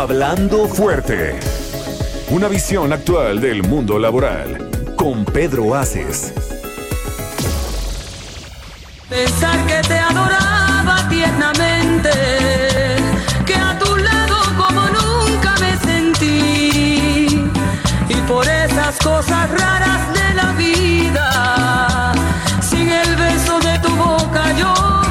Hablando fuerte. Una visión actual del mundo laboral. Con Pedro Aces. Pensar que te adoraba tiernamente, que a tu lado como nunca me sentí, y por esas cosas raras de la vida, sin el beso de tu boca yo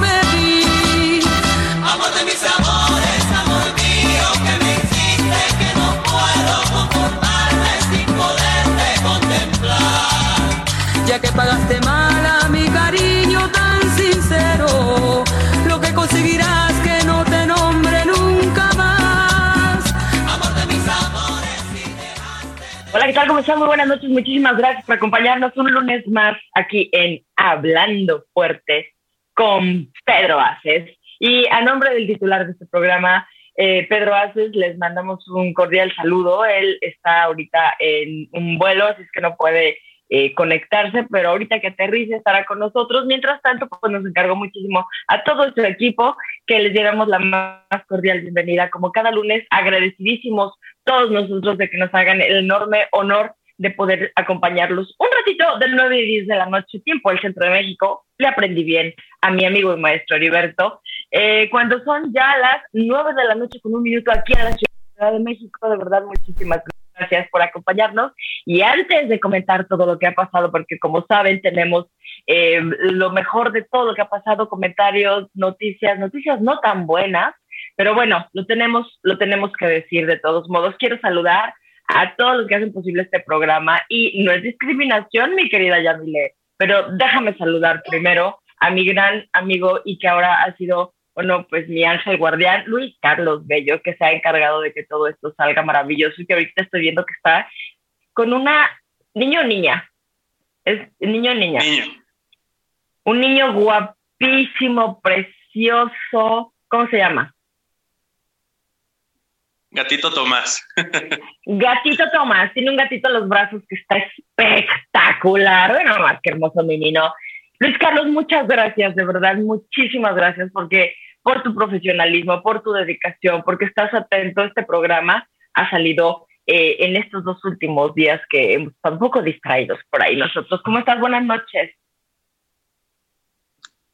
que pagaste mal a mi cariño tan sincero, lo que conseguirás que no te nombre nunca más. Amor de mis amores, si dejaste. Hola, ¿qué tal? ¿Cómo están? Muy buenas noches. Muchísimas gracias por acompañarnos un lunes más aquí en Hablando Fuerte con Pedro Aces. Y a nombre del titular de este programa, eh, Pedro Aces, les mandamos un cordial saludo. Él está ahorita en un vuelo, así es que no puede eh, conectarse, pero ahorita que aterrice estará con nosotros. Mientras tanto, pues nos encargó muchísimo a todo su equipo que les diéramos la más cordial bienvenida. Como cada lunes, agradecidísimos todos nosotros de que nos hagan el enorme honor de poder acompañarlos un ratito de 9 y 10 de la noche, tiempo el centro de México. Le aprendí bien a mi amigo y maestro Heriberto. Eh, cuando son ya las 9 de la noche con un minuto aquí en la Ciudad de México, de verdad, muchísimas gracias por acompañarnos. Y antes de comentar todo lo que ha pasado, porque como saben, tenemos eh, lo mejor de todo lo que ha pasado, comentarios, noticias, noticias no tan buenas, pero bueno, lo tenemos, lo tenemos que decir de todos modos. Quiero saludar a todos los que hacen posible este programa y no es discriminación, mi querida Yamile, pero déjame saludar primero a mi gran amigo y que ahora ha sido, bueno, pues mi ángel guardián, Luis Carlos Bello, que se ha encargado de que todo esto salga maravilloso y que ahorita estoy viendo que está con una niño o niña, es niño o niña, Niño. un niño guapísimo, precioso, ¿cómo se llama? Gatito Tomás. Gatito Tomás, tiene un gatito en los brazos que está espectacular. Bueno, más que hermoso mi niño. Luis Carlos, muchas gracias, de verdad, muchísimas gracias porque por tu profesionalismo, por tu dedicación, porque estás atento. Este programa ha salido eh, en estos dos últimos días que hemos estado un poco distraídos por ahí nosotros. ¿Cómo estás? Buenas noches.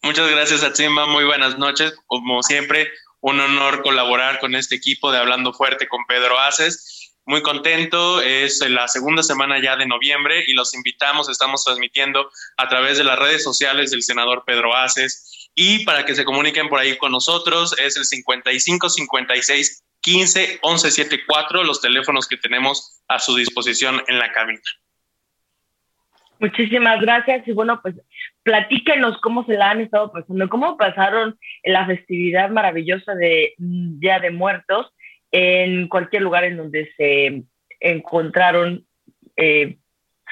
Muchas gracias, Atzimba. Muy buenas noches. Como siempre, un honor colaborar con este equipo de Hablando Fuerte con Pedro Aces. Muy contento, es la segunda semana ya de noviembre y los invitamos, estamos transmitiendo a través de las redes sociales del senador Pedro Aces y para que se comuniquen por ahí con nosotros es el 55 56 15 11 74, los teléfonos que tenemos a su disposición en la cabina. Muchísimas gracias y bueno, pues platíquenos cómo se la han estado pasando, cómo pasaron la festividad maravillosa de mm, Día de Muertos en cualquier lugar en donde se encontraron eh,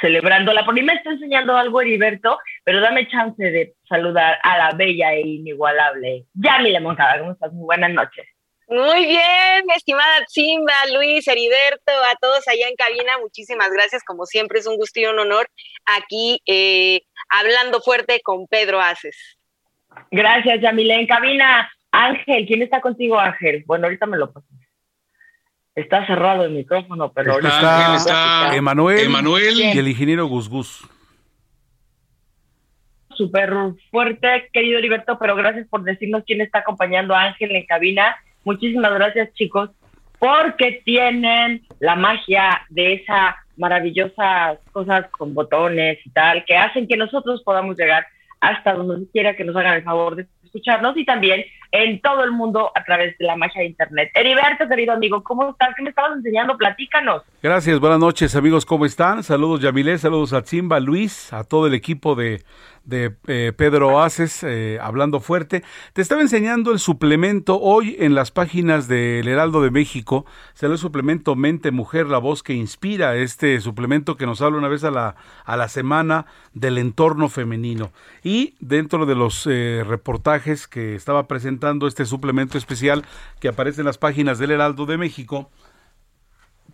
celebrándola. Por ahí me está enseñando algo Heriberto, pero dame chance de saludar a la bella e inigualable Yamile Moncada. ¿Cómo estás? Muy buenas noches. Muy bien, mi estimada Simba, Luis, Heriberto, a todos allá en cabina, muchísimas gracias. Como siempre, es un gusto y un honor aquí eh, hablando fuerte con Pedro Aces. Gracias, Yamile. En cabina, Ángel, ¿quién está contigo, Ángel? Bueno, ahorita me lo paso. Está cerrado el micrófono, pero ahorita Está, lo está paso. Emanuel, Emanuel. y el ingeniero Gus Gus. Súper fuerte, querido Heriberto, pero gracias por decirnos quién está acompañando a Ángel en cabina. Muchísimas gracias, chicos, porque tienen la magia de esas maravillosas cosas con botones y tal, que hacen que nosotros podamos llegar hasta donde quiera que nos hagan el favor de escucharnos y también en todo el mundo a través de la magia de Internet. Heriberto, querido amigo, ¿cómo estás? ¿Qué me estabas enseñando? Platícanos. Gracias, buenas noches amigos, ¿cómo están? Saludos Yamilé, saludos a Zimba, Luis, a todo el equipo de, de eh, Pedro Aces, eh, hablando fuerte. Te estaba enseñando el suplemento hoy en las páginas del Heraldo de México. Se el suplemento Mente Mujer, la voz que inspira, este suplemento que nos habla una vez a la, a la semana del entorno femenino. Y dentro de los eh, reportajes que estaba presentando este suplemento especial que aparece en las páginas del Heraldo de México,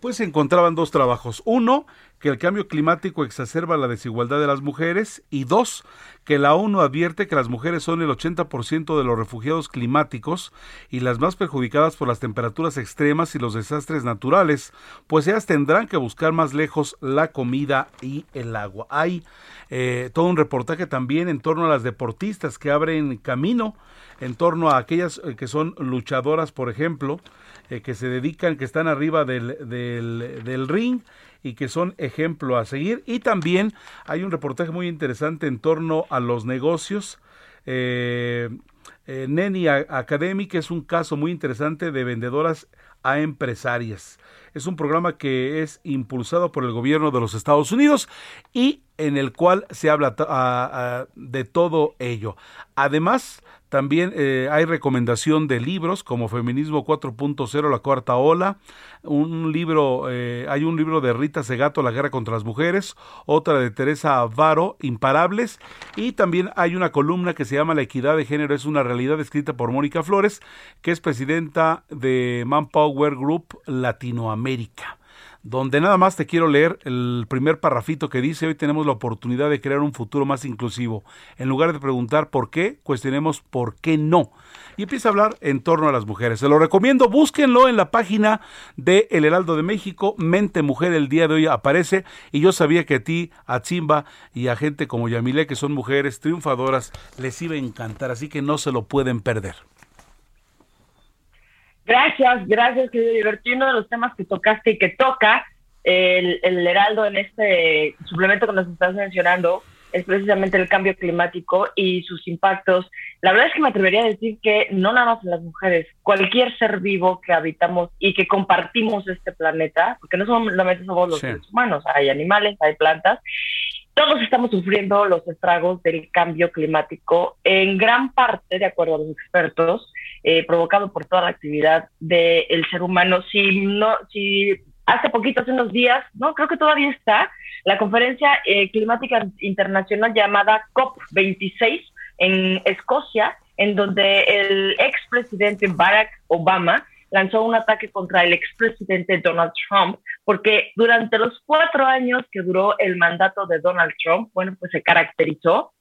pues se encontraban dos trabajos. Uno, que el cambio climático exacerba la desigualdad de las mujeres. Y dos, que la ONU advierte que las mujeres son el 80% de los refugiados climáticos y las más perjudicadas por las temperaturas extremas y los desastres naturales, pues ellas tendrán que buscar más lejos la comida y el agua. Hay eh, todo un reportaje también en torno a las deportistas que abren camino, en torno a aquellas eh, que son luchadoras, por ejemplo, eh, que se dedican, que están arriba del, del, ring y que son ejemplo a seguir. Y también hay un reportaje muy interesante en torno a los negocios. Eh, eh, Neni Academy, que es un caso muy interesante de vendedoras a empresarias. Es un programa que es impulsado por el gobierno de los Estados Unidos y en el cual se habla de todo ello. Además, también eh, hay recomendación de libros como Feminismo 4.0, La Cuarta Ola, un libro, eh, hay un libro de Rita Segato, La Guerra contra las Mujeres, otra de Teresa Avaro, Imparables, y también hay una columna que se llama La Equidad de Género, es una realidad escrita por Mónica Flores, que es presidenta de Manpower Group Latinoamérica donde nada más te quiero leer el primer parrafito que dice, hoy tenemos la oportunidad de crear un futuro más inclusivo. En lugar de preguntar por qué, cuestionemos por qué no. Y empieza a hablar en torno a las mujeres. Se lo recomiendo, búsquenlo en la página de El Heraldo de México, Mente Mujer, el día de hoy aparece. Y yo sabía que a ti, a Chimba y a gente como Yamile, que son mujeres triunfadoras, les iba a encantar, así que no se lo pueden perder. Gracias, gracias, querido Liberty. Uno de los temas que tocaste y que toca el, el Heraldo en este suplemento que nos estás mencionando es precisamente el cambio climático y sus impactos. La verdad es que me atrevería a decir que no nada más en las mujeres, cualquier ser vivo que habitamos y que compartimos este planeta, porque no solamente somos los seres humanos, hay animales, hay plantas, todos estamos sufriendo los estragos del cambio climático, en gran parte, de acuerdo a los expertos, eh, provocado por toda la actividad del ser humano. Si no, si hace poquito, hace unos días, no, creo que todavía está, la conferencia eh, climática internacional llamada COP26 en Escocia, en donde el expresidente Barack Obama lanzó un ataque contra el expresidente Donald Trump, porque durante los cuatro años que duró el mandato de Donald Trump, bueno, pues se caracterizó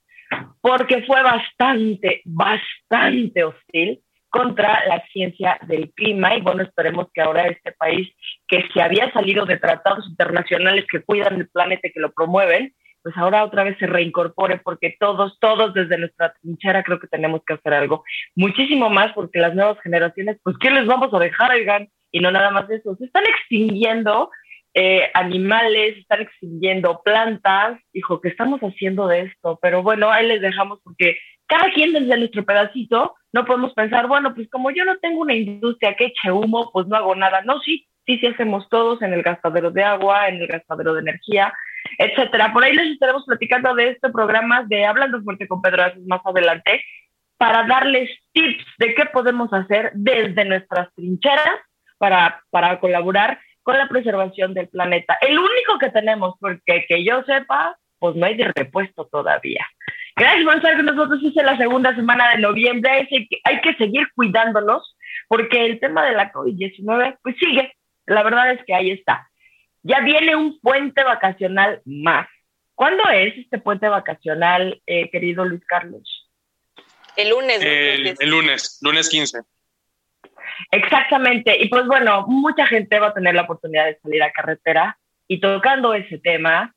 porque fue bastante, bastante hostil contra la ciencia del clima y bueno, esperemos que ahora este país que se había salido de tratados internacionales que cuidan el planeta y que lo promueven, pues ahora otra vez se reincorpore porque todos, todos desde nuestra trinchera creo que tenemos que hacer algo muchísimo más porque las nuevas generaciones, pues ¿qué les vamos a dejar, oigan? Y no nada más eso, se están extinguiendo eh, animales, están extinguiendo plantas, hijo, ¿qué estamos haciendo de esto? Pero bueno, ahí les dejamos porque cada quien desde nuestro pedacito no podemos pensar, bueno, pues como yo no tengo una industria que eche humo, pues no hago nada. No, sí, sí, hacemos todos en el gastadero de agua, en el gastadero de energía, etcétera. Por ahí les estaremos platicando de este programa de Hablando Fuerte con Pedro más adelante para darles tips de qué podemos hacer desde nuestras trincheras para, para colaborar con la preservación del planeta. El único que tenemos, porque que yo sepa, pues no hay de repuesto todavía. Gracias por estar con nosotros. Es la segunda semana de noviembre. Hay que, hay que seguir cuidándonos porque el tema de la COVID-19 pues sigue. La verdad es que ahí está. Ya viene un puente vacacional más. ¿Cuándo es este puente vacacional, eh, querido Luis Carlos? El lunes. El, el, lunes, lunes 15. Exactamente. Y pues bueno, mucha gente va a tener la oportunidad de salir a carretera y tocando ese tema,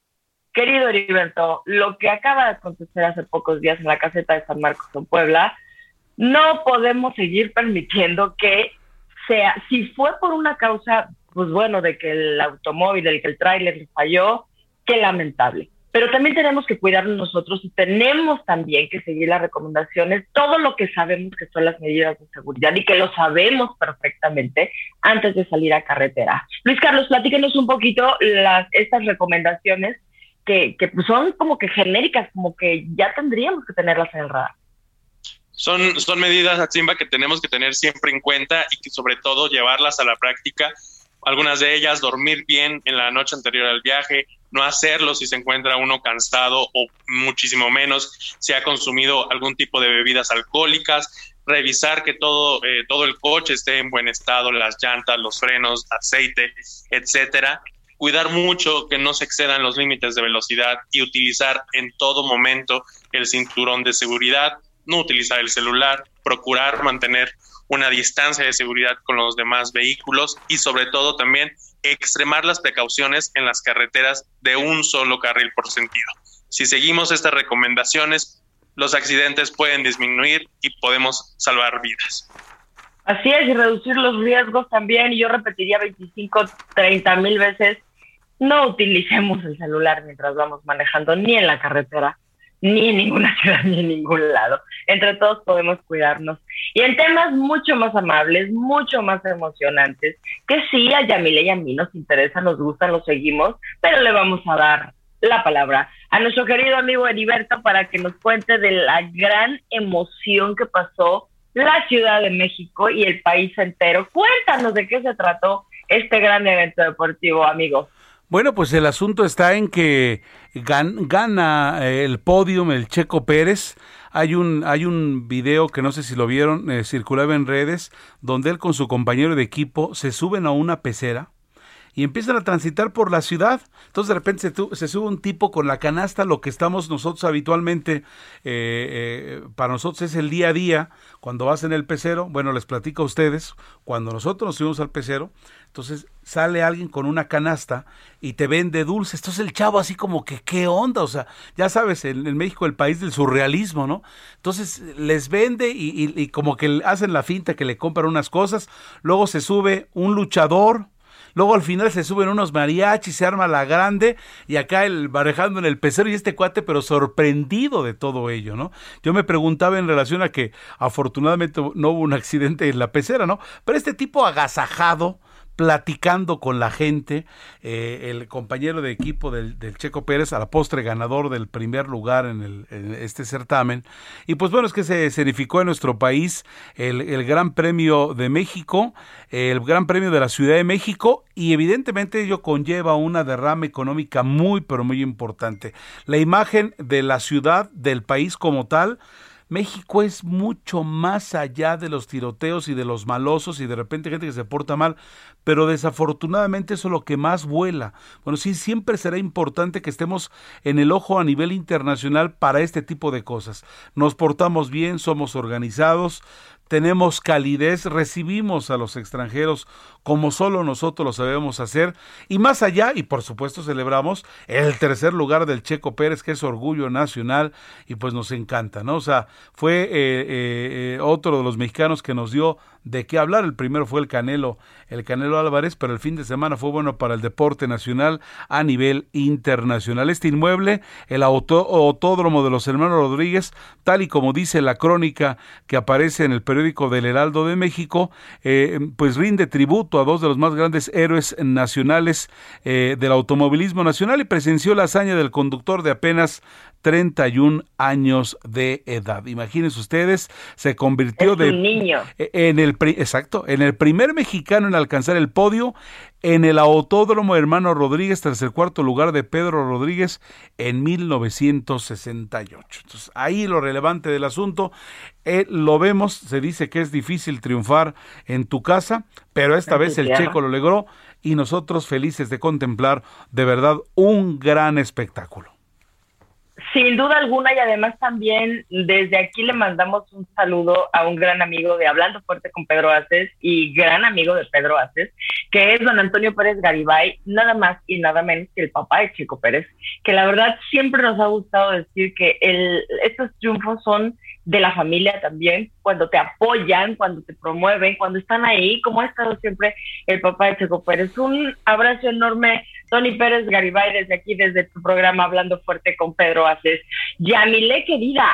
Querido Heriberto, lo que acaba de acontecer hace pocos días en la caseta de San Marcos en Puebla, no podemos seguir permitiendo que sea, si fue por una causa, pues bueno, de que el automóvil, de que el tráiler falló, qué lamentable. Pero también tenemos que cuidarnos nosotros y tenemos también que seguir las recomendaciones, todo lo que sabemos que son las medidas de seguridad y que lo sabemos perfectamente antes de salir a carretera. Luis Carlos, platíquenos un poquito las, estas recomendaciones que, que pues, son como que genéricas, como que ya tendríamos que tenerlas en el radar. Son, son medidas, Atsimba, que tenemos que tener siempre en cuenta y que sobre todo llevarlas a la práctica. Algunas de ellas, dormir bien en la noche anterior al viaje, no hacerlo si se encuentra uno cansado o muchísimo menos si ha consumido algún tipo de bebidas alcohólicas, revisar que todo, eh, todo el coche esté en buen estado, las llantas, los frenos, aceite, etcétera. Cuidar mucho que no se excedan los límites de velocidad y utilizar en todo momento el cinturón de seguridad, no utilizar el celular, procurar mantener una distancia de seguridad con los demás vehículos y sobre todo también extremar las precauciones en las carreteras de un solo carril por sentido. Si seguimos estas recomendaciones, los accidentes pueden disminuir y podemos salvar vidas. Así es, y reducir los riesgos también. Y yo repetiría 25, 30 mil veces, no utilicemos el celular mientras vamos manejando, ni en la carretera, ni en ninguna ciudad, ni en ningún lado. Entre todos podemos cuidarnos. Y en temas mucho más amables, mucho más emocionantes, que sí, a Yamile y a mí nos interesa, nos gusta, los seguimos, pero le vamos a dar la palabra a nuestro querido amigo Heriberto para que nos cuente de la gran emoción que pasó la Ciudad de México y el país entero. Cuéntanos de qué se trató este gran evento deportivo, amigo. Bueno, pues el asunto está en que gana eh, el podium el Checo Pérez. Hay un, hay un video que no sé si lo vieron, eh, circulaba en redes, donde él con su compañero de equipo se suben a una pecera y empiezan a transitar por la ciudad. Entonces de repente se, sube un tipo con la canasta, lo que estamos nosotros habitualmente, eh, eh, para nosotros es el día a día, cuando vas en el pecero, bueno, les platico a ustedes, cuando nosotros nos subimos al pecero, entonces sale alguien con una canasta y te vende dulces. Entonces el chavo así como que, ¿qué onda? O sea, ya sabes, en, México el país del surrealismo, ¿no? Entonces les vende y, y como que hacen la finta que le compran unas cosas. Luego se sube un luchador, Luego al final se suben unos mariachis, se arma la grande y acá el barejando en el pecero y este cuate, pero sorprendido de todo ello, ¿no? Yo me preguntaba en relación a que afortunadamente no hubo un accidente en la pecera, ¿no? Pero este tipo agasajado, platicando con la gente, eh, el compañero de equipo del, Checo Pérez, a la postre ganador del primer lugar en, el, este certamen. Y pues bueno, es que se escenificó en nuestro país el, el Gran Premio de México, el Gran Premio de la Ciudad de México, y evidentemente ello conlleva una derrama económica muy, pero muy importante. La imagen de la ciudad, del país como tal, México es mucho más allá de los tiroteos y de los malosos y de repente gente que se porta mal, pero desafortunadamente eso es lo que más vuela. Bueno, sí, siempre será importante que estemos en el ojo a nivel internacional para este tipo de cosas. Nos portamos bien, somos organizados, tenemos calidez, recibimos a los extranjeros como solo nosotros lo sabemos hacer y más allá, y por supuesto celebramos el tercer lugar del Checo Pérez, que es orgullo nacional y pues nos encanta, ¿no? O sea, fue eh, eh, eh, otro de los mexicanos que nos dio de qué hablar. El primero fue el Canelo, el Canelo Álvarez, pero el fin de semana fue bueno para el deporte nacional a nivel internacional. Este inmueble, el autódromo de los hermanos Rodríguez, tal y como dice la crónica que aparece en el periódico del Heraldo de México, eh, pues rinde tributo a dos de los más grandes héroes nacionales eh, del automovilismo nacional y presenció la hazaña del conductor de apenas 31 años de edad. Imagínense ustedes, se convirtió de niño. E, en el exacto, en el primer mexicano en alcanzar el podio en el Autódromo Hermano Rodríguez tras el cuarto lugar de Pedro Rodríguez en 1968. Entonces, ahí lo relevante del asunto, eh, lo vemos, se dice que es difícil triunfar en tu casa, pero esta vez el checo lo logró y nosotros felices de contemplar de verdad un gran espectáculo. Sin duda alguna y además también desde aquí le mandamos un saludo a un gran amigo de Hablando Fuerte con Pedro Aces y gran amigo de Pedro Aces, que es don Antonio Pérez Garibay, nada más y nada menos que el papá de Chico Pérez, que la verdad siempre nos ha gustado decir que el, estos triunfos son de la familia también, cuando te apoyan, cuando te promueven, cuando están ahí, como ha estado siempre el papá de Checo Pérez. Un abrazo enorme, Tony Pérez Garibay, desde aquí, desde tu programa Hablando Fuerte con Pedro Aces. Yamile, querida,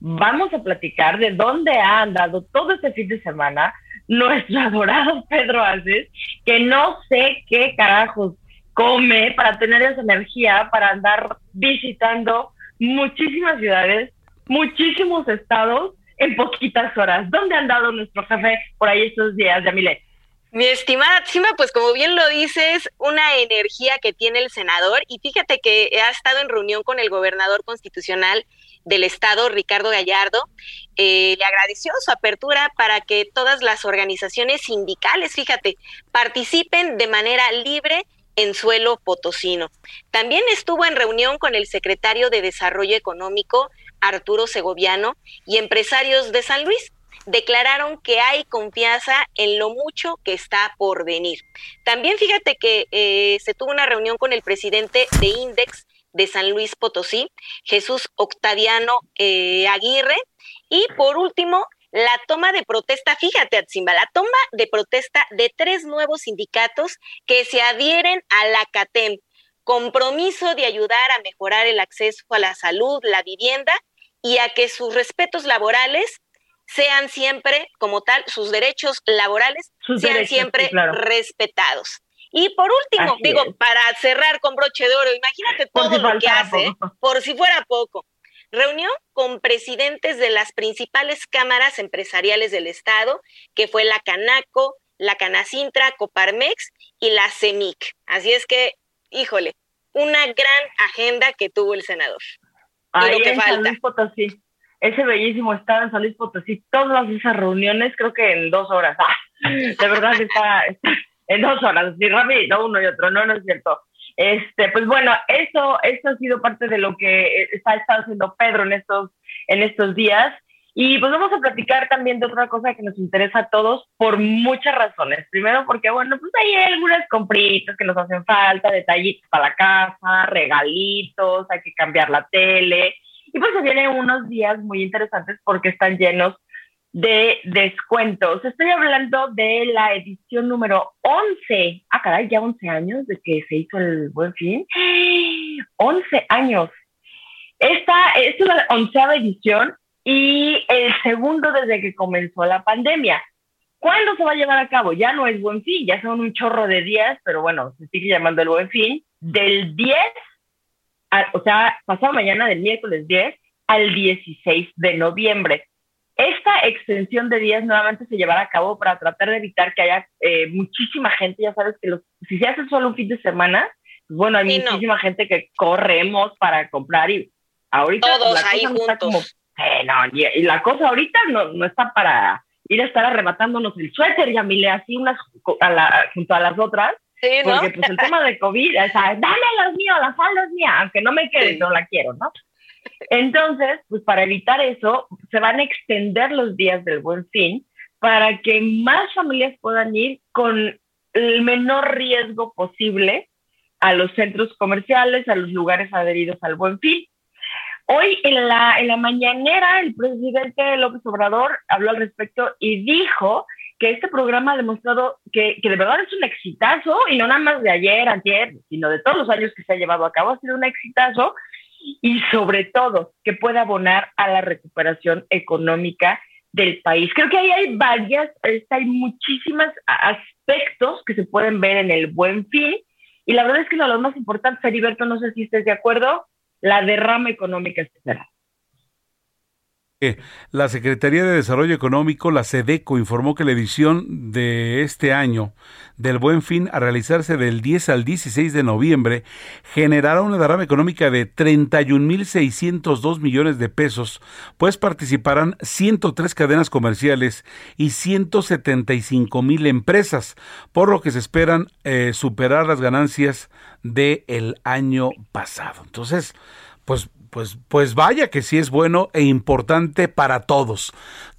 vamos a platicar de dónde ha andado todo este fin de semana nuestro adorado Pedro Aces, que no sé qué carajos come, para tener esa energía, para andar visitando muchísimas ciudades, muchísimos estados en poquitas horas. ¿Dónde han dado nuestro jefe por ahí estos días, Yamile? Mi estimada Simba, pues como bien lo dices, una energía que tiene el senador y fíjate que ha estado en reunión con el gobernador constitucional del estado, Ricardo Gallardo, eh, le agradeció su apertura para que todas las organizaciones sindicales, fíjate, participen de manera libre en suelo potosino. También estuvo en reunión con el secretario de Desarrollo Económico, Arturo Segoviano, y empresarios de San Luis declararon que hay confianza en lo mucho que está por venir. También fíjate que eh, se tuvo una reunión con el presidente de Index de San Luis Potosí, Jesús Octaviano eh, Aguirre, y por último, la toma de protesta, fíjate, Atzimba, la toma de protesta de tres nuevos sindicatos que se adhieren a la CATEM, compromiso de ayudar a mejorar el acceso a la salud, la vivienda y a que sus respetos laborales sean siempre, como tal, sus derechos laborales sean siempre respetados. Y por último, digo, para cerrar con broche de oro, imagínate todo lo que hace, por si fuera poco. Reunión con presidentes de las principales cámaras empresariales del Estado, que fue la Canaco, la Canacintra, Coparmex y la CEMIC. Así es que, híjole, una gran agenda que tuvo el senador. Ahí que falta ese bellísimo estado en San Luis Potosí, todas esas reuniones, creo que en dos horas. ¡Ah! De verdad está, en dos horas, ni rápido, uno y otro, no, no es cierto. Este, pues bueno, eso, eso ha sido parte de lo que está, estado haciendo Pedro en estos, en estos días. Y pues vamos a platicar también de otra cosa que nos interesa a todos por muchas razones. Primero porque, bueno, pues hay algunas compritas que nos hacen falta, detallitos para la casa, regalitos, hay que cambiar la tele, y pues se vienen unos días muy interesantes porque están llenos de descuentos. Estoy hablando de la edición número 11. Ah, caray, ya 11 años de que se hizo el Buen Fin. 11 años. Esta es la onceava edición y el segundo desde que comenzó la pandemia. ¿Cuándo se va a llevar a cabo? Ya no es Buen Fin, ya son un chorro de días, pero bueno, se sigue llamando el Buen Fin. Del 10 o sea, pasado mañana del miércoles 10 al 16 de noviembre. Esta extensión de días nuevamente se llevará a cabo para tratar de evitar que haya eh, muchísima gente, ya sabes que los, si se hace solo un fin de semana, pues bueno, hay muchísima gente que corremos para comprar y ahorita pues, Todos ahí juntos. Eh, no, y, la cosa ahorita no, no está para ir a estar arrebatándonos el suéter, ya mile así unas junto a las otras, porque pues el tema de COVID, o sea, dame míos, la falda es mía, aunque no me quede, no la quiero, ¿no? Entonces, pues para evitar eso, se van a extender los días del buen fin para que más familias puedan ir con el menor riesgo posible a los centros comerciales, a los lugares adheridos al buen fin. Hoy en la, en la mañanera el presidente López Obrador habló al respecto y dijo que este programa ha demostrado que, que, de verdad es un exitazo, y no nada más de ayer, ayer, sino de todos los años que se ha llevado a cabo, ha sido un exitazo, y sobre todo que puede abonar a la recuperación económica del país. Creo que ahí hay varias, hay muchísimos aspectos que se pueden ver en el buen fin, y la verdad es que uno de los más importantes, Heriberto, no sé si estés de acuerdo, la derrama económica espera. La Secretaría de Desarrollo Económico, la SEDECO, informó que la edición de este año del Buen Fin a realizarse del 10 al 16 de noviembre generará una derrama económica de 31.602 millones de pesos, pues participarán 103 cadenas comerciales y 175 empresas, por lo que se esperan eh, superar las ganancias del el año pasado. Entonces, pues pues, pues vaya que sí es bueno e importante para todos.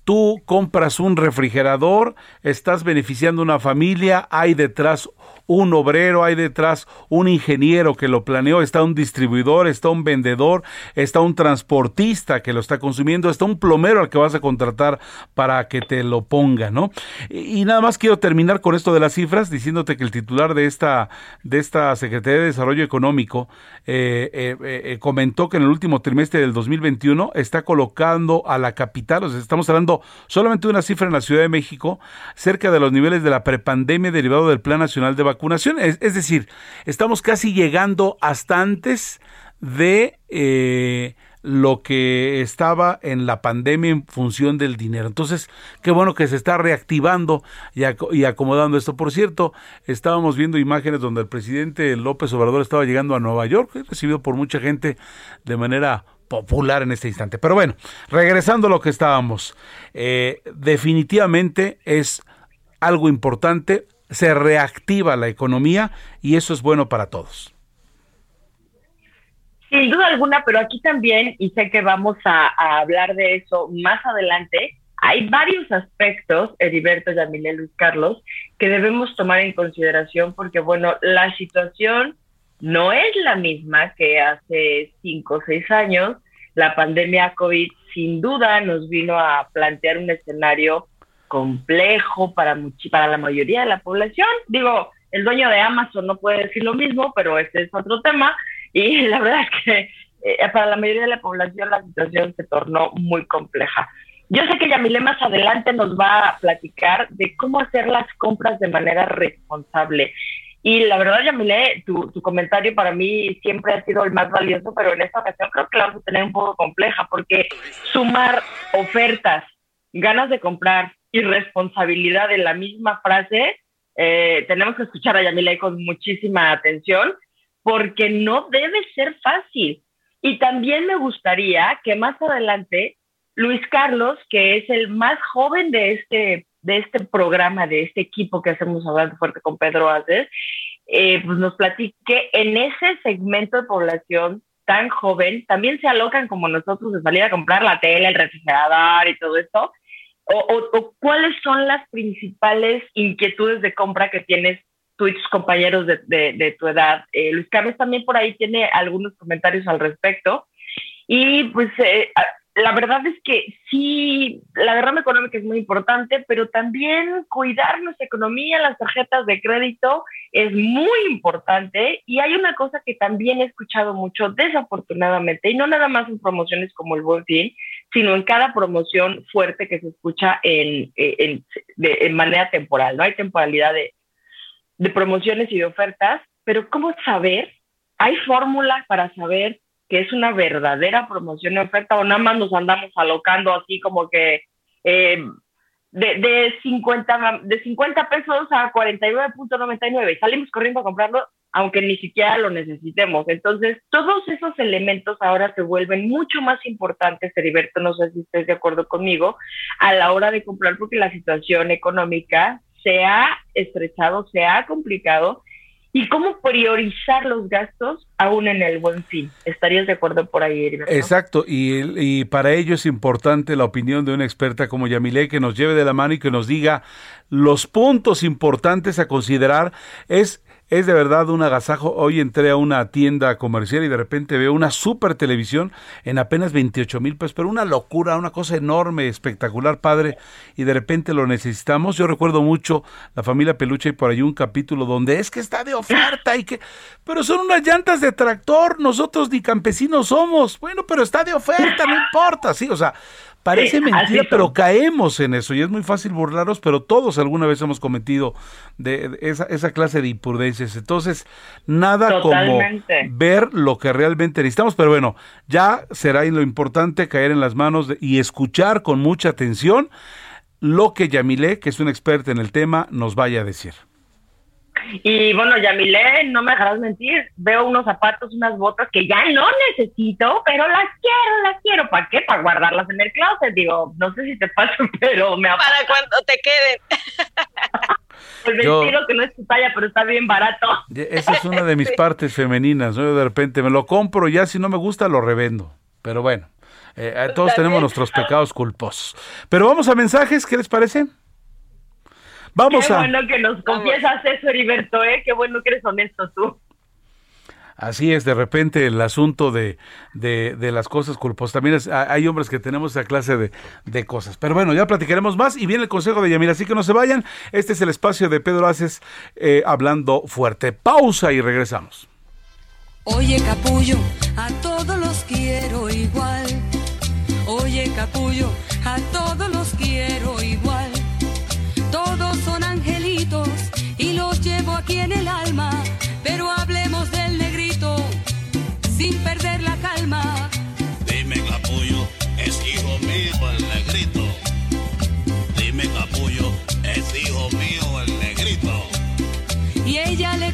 Tú compras un refrigerador, estás beneficiando a una familia, hay detrás un obrero, hay detrás un ingeniero que lo planeó, está un distribuidor, está un vendedor, está un transportista que lo está consumiendo, está un plomero al que vas a contratar para que te lo ponga, ¿no? Y, nada más quiero terminar con esto de las cifras, diciéndote que el titular de esta, de esta Secretaría de Desarrollo Económico eh, eh, eh, comentó que en el último trimestre del 2021 está colocando a la capital, o sea, estamos hablando solamente una cifra en la Ciudad de México, cerca de los niveles de la prepandemia derivado del Plan Nacional de Vacunación. Es, decir, estamos casi llegando hasta antes de eh, lo que estaba en la pandemia en función del dinero. Entonces, qué bueno que se está reactivando y, acomodando esto. Por cierto, estábamos viendo imágenes donde el presidente López Obrador estaba llegando a Nueva York, recibido por mucha gente de manera popular en este instante. Pero bueno, regresando a lo que estábamos, eh, definitivamente es algo importante, se reactiva la economía y eso es bueno para todos. Sin duda alguna, pero aquí también, y sé que vamos a, hablar de eso más adelante, hay varios aspectos, Heriberto, Yamile, Luis Carlos, que debemos tomar en consideración porque, bueno, la situación no es la misma que hace cinco o seis años. La pandemia COVID sin duda nos vino a plantear un escenario complejo para, para la mayoría de la población. Digo, el dueño de Amazon no puede decir lo mismo, pero ese es otro tema. Y la verdad es que eh, para la mayoría de la población la situación se tornó muy compleja. Yo sé que Yamile más adelante nos va a platicar de cómo hacer las compras de manera responsable. Y la verdad, Yamile, tu, tu comentario para mí siempre ha sido el más valioso, pero en esta ocasión creo que la vamos a tener un poco compleja, porque sumar ofertas, ganas de comprar y responsabilidad en la misma frase, eh, tenemos que escuchar a Yamile con muchísima atención porque no debe ser fácil. Y también me gustaría que más adelante Luis Carlos, que es el más joven de este, de este programa, de este equipo que hacemos Hablando Fuerte con Pedro Aces, eh, pues nos platique en ese segmento de población tan joven, también se alocan como nosotros de salir a comprar la tele, el refrigerador y todo esto, o, o, cuáles son las principales inquietudes de compra que tienes tú y tus compañeros de, de, tu edad. Eh, Luis Carlos también por ahí tiene algunos comentarios al respecto. Y pues eh, la verdad es que sí, la derrama económica es muy importante, pero también cuidar nuestra economía, las tarjetas de crédito es muy importante. Y hay una cosa que también he escuchado mucho, desafortunadamente, y no nada más en promociones como el Buen sino en cada promoción fuerte que se escucha en, en, en manera temporal. No hay temporalidad de, de promociones y de ofertas, pero ¿cómo saber? ¿Hay fórmula para saber que es una verdadera promoción y oferta o nada más nos andamos alocando así como que eh, de, de, 50, de 50 pesos a 49.99 salimos corriendo a comprarlo aunque ni siquiera lo necesitemos. Entonces, todos esos elementos ahora se vuelven mucho más importantes, Heriberto, no sé si estés de acuerdo conmigo, a la hora de comprar porque la situación económica se ha estrechado, se ha complicado y cómo priorizar los gastos aún en el buen fin. ¿Estarías de acuerdo por ahí, Heriberto? Exacto, y, y para ello es importante la opinión de una experta como Yamile que nos lleve de la mano y que nos diga los puntos importantes a considerar. Es es de verdad un agasajo. Hoy entré a una tienda comercial y de repente veo una super televisión en apenas 28 mil pesos, pero una locura, una cosa enorme, espectacular, padre, y de repente lo necesitamos. Yo recuerdo mucho la familia Peluche y por ahí un capítulo donde es que está de oferta y que, pero son unas llantas de tractor, nosotros ni campesinos somos. Bueno, pero está de oferta, no importa, sí, o sea, Parece mentira, pero caemos en eso y es muy fácil burlarnos, pero todos alguna vez hemos cometido de, esa, esa, clase de imprudencias. Entonces, nada como ver lo que realmente necesitamos, pero bueno, ya será lo importante caer en las manos y escuchar con mucha atención lo que Yamile, que es una experta en el tema, nos vaya a decir. Y bueno, Yamile, no me dejarás mentir, veo unos zapatos, unas botas que ya no necesito, pero las quiero, las quiero. ¿Para qué? Para guardarlas en el closet. Digo, no sé si te pasa, pero me Para cuando te queden. el vestido que no es tu talla, pero está bien barato. Esa es una de mis partes femeninas, ¿no? de repente me lo compro, ya si no me gusta lo revendo. Pero bueno, eh, eh, todos tenemos nuestros pecados culposos. Pero vamos a mensajes, ¿qué les parece? Vamos Qué bueno que nos confiesas eso, Heriberto, ¿eh? Qué bueno que eres honesto tú. Así es, de repente el asunto de, de, las cosas culposas. También hay hombres que tenemos esa clase de, de, cosas. Pero bueno, ya platicaremos más y viene el consejo de Yamila. Así que no se vayan. Este es el espacio de Pedro Aces eh, hablando fuerte. Pausa y regresamos. Oye, capullo, a todos los quiero igual. Oye, capullo, a todos los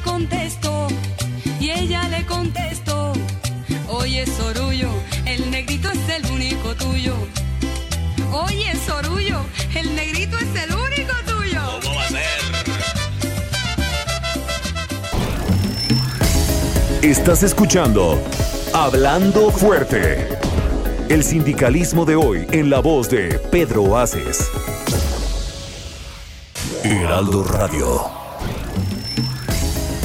contestó y ella le contestó, oye Sorullo, el negrito es el único tuyo. Oye Sorullo, el negrito es el único tuyo. ¿Cómo va a ser? Estás escuchando Hablando Fuerte. El sindicalismo de hoy en la voz de Pedro Aces. Heraldo Radio.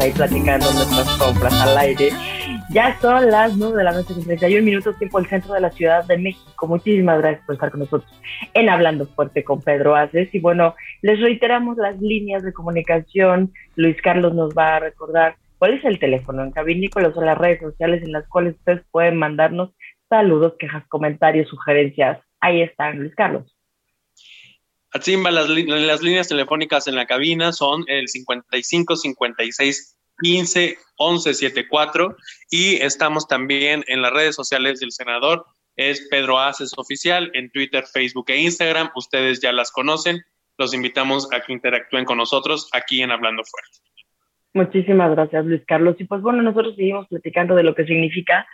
Ahí platicando nuestras compras al aire. Ya son las 9 de la noche con 31 minutos, tiempo del centro de la Ciudad de México. Muchísimas gracias por estar con nosotros en Hablando Fuerte con Pedro Aces. Y bueno, les reiteramos las líneas de comunicación. Luis Carlos nos va a recordar cuál es el teléfono en cuáles son las redes sociales en las cuales ustedes pueden mandarnos saludos, quejas, comentarios, sugerencias. Ahí están, Luis Carlos. Atzimba, las, las líneas telefónicas en la cabina son el 55 56 15 11 74 y estamos también en las redes sociales del senador. Es Pedro Aces Oficial en Twitter, Facebook e Instagram. Ustedes ya las conocen. Los invitamos a que interactúen con nosotros aquí en Hablando Fuerte. Muchísimas gracias, Luis Carlos. Y pues bueno, nosotros seguimos platicando de lo que significa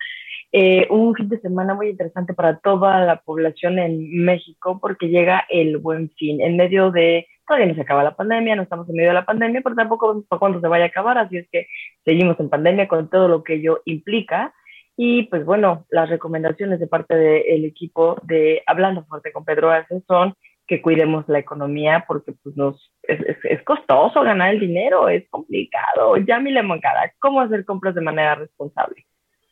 eh, un fin de semana muy interesante para toda la población en México porque llega el buen fin. En medio de, todavía no se acaba la pandemia, no estamos en medio de la pandemia, pero tampoco para cuándo se vaya a acabar, así es que seguimos en pandemia con todo lo que ello implica. Y pues bueno, las recomendaciones de parte del equipo de Hablando Fuerte con Pedro Arce son que cuidemos la economía porque pues nos es, es, costoso ganar el dinero, es complicado. Ya mi lemoncada, ¿cómo hacer compras de manera responsable?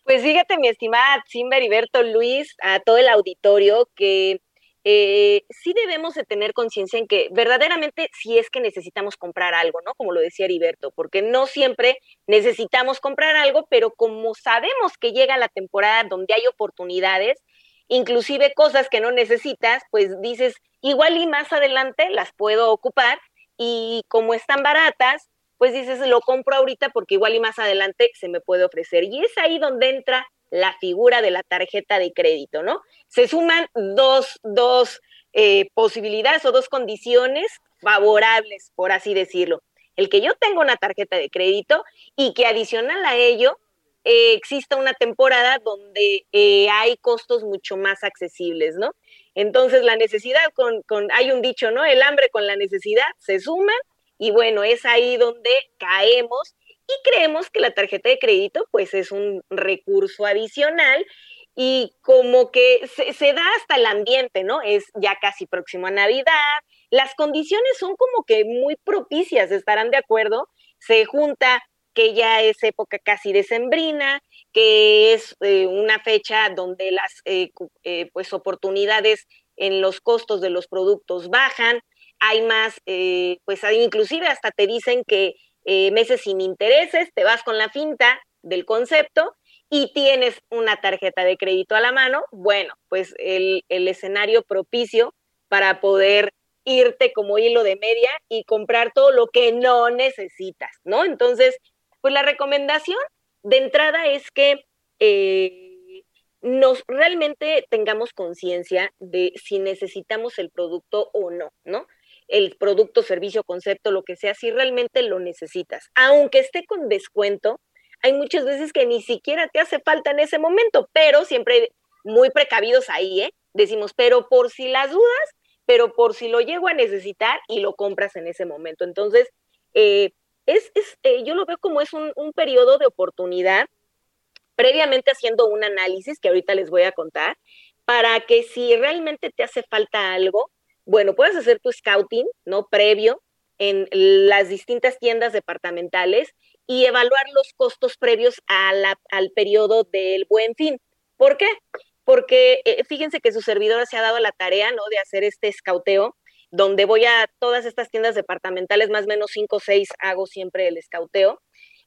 Pues fíjate, mi estimada Simba Heriberto Luis, a todo el auditorio, que eh, sí debemos de tener conciencia en que verdaderamente si es que necesitamos comprar algo, ¿no? Como lo decía Heriberto, porque no siempre necesitamos comprar algo, pero como sabemos que llega la temporada donde hay oportunidades, inclusive cosas que no necesitas, pues dices, igual y más adelante las puedo ocupar y como están baratas, pues dices, lo compro ahorita porque igual y más adelante se me puede ofrecer. Y es ahí donde entra la figura de la tarjeta de crédito, ¿no? Se suman dos, dos eh, posibilidades o dos condiciones favorables, por así decirlo. El que yo tenga una tarjeta de crédito y que adicional a ello eh, exista una temporada donde eh, hay costos mucho más accesibles, ¿no? Entonces la necesidad con, con, hay un dicho, ¿no? El hambre con la necesidad se suman y bueno, es ahí donde caemos y creemos que la tarjeta de crédito pues es un recurso adicional y como que se, da hasta el ambiente, ¿no? Es ya casi próximo a Navidad, las condiciones son como que muy propicias, estarán de acuerdo, se junta que ya es época casi decembrina, que es eh, una fecha donde las eh, eh, pues oportunidades en los costos de los productos bajan, hay más, eh, pues inclusive hasta te dicen que eh, meses sin intereses, te vas con la finta del concepto y tienes una tarjeta de crédito a la mano, bueno, pues el, escenario propicio para poder irte como hilo de media y comprar todo lo que no necesitas, ¿no? Entonces, Pues la recomendación de entrada es que eh, nos realmente tengamos conciencia de si necesitamos el producto o no, ¿no? El producto, servicio, concepto, lo que sea, si realmente lo necesitas. Aunque esté con descuento, hay muchas veces que ni siquiera te hace falta en ese momento, pero siempre muy precavidos ahí, ¿eh? Decimos, pero por si las dudas, pero por si lo llego a necesitar y lo compras en ese momento. Entonces, eh, es, es eh, yo lo veo como es un, un periodo de oportunidad, previamente haciendo un análisis que ahorita les voy a contar, para que si realmente te hace falta algo, bueno, puedes hacer tu scouting, ¿no? Previo en las distintas tiendas departamentales y evaluar los costos previos a al periodo del buen fin. ¿Por qué? Porque eh, fíjense que su servidora se ha dado la tarea, ¿no? De hacer este escauteo, donde voy a todas estas tiendas departamentales, más o menos cinco o seis hago siempre el escauteo,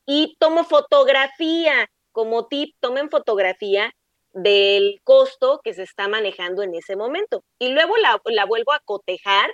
y tomo fotografía, como tip, tomen fotografía del costo que se está manejando en ese momento. Y luego la, la vuelvo a cotejar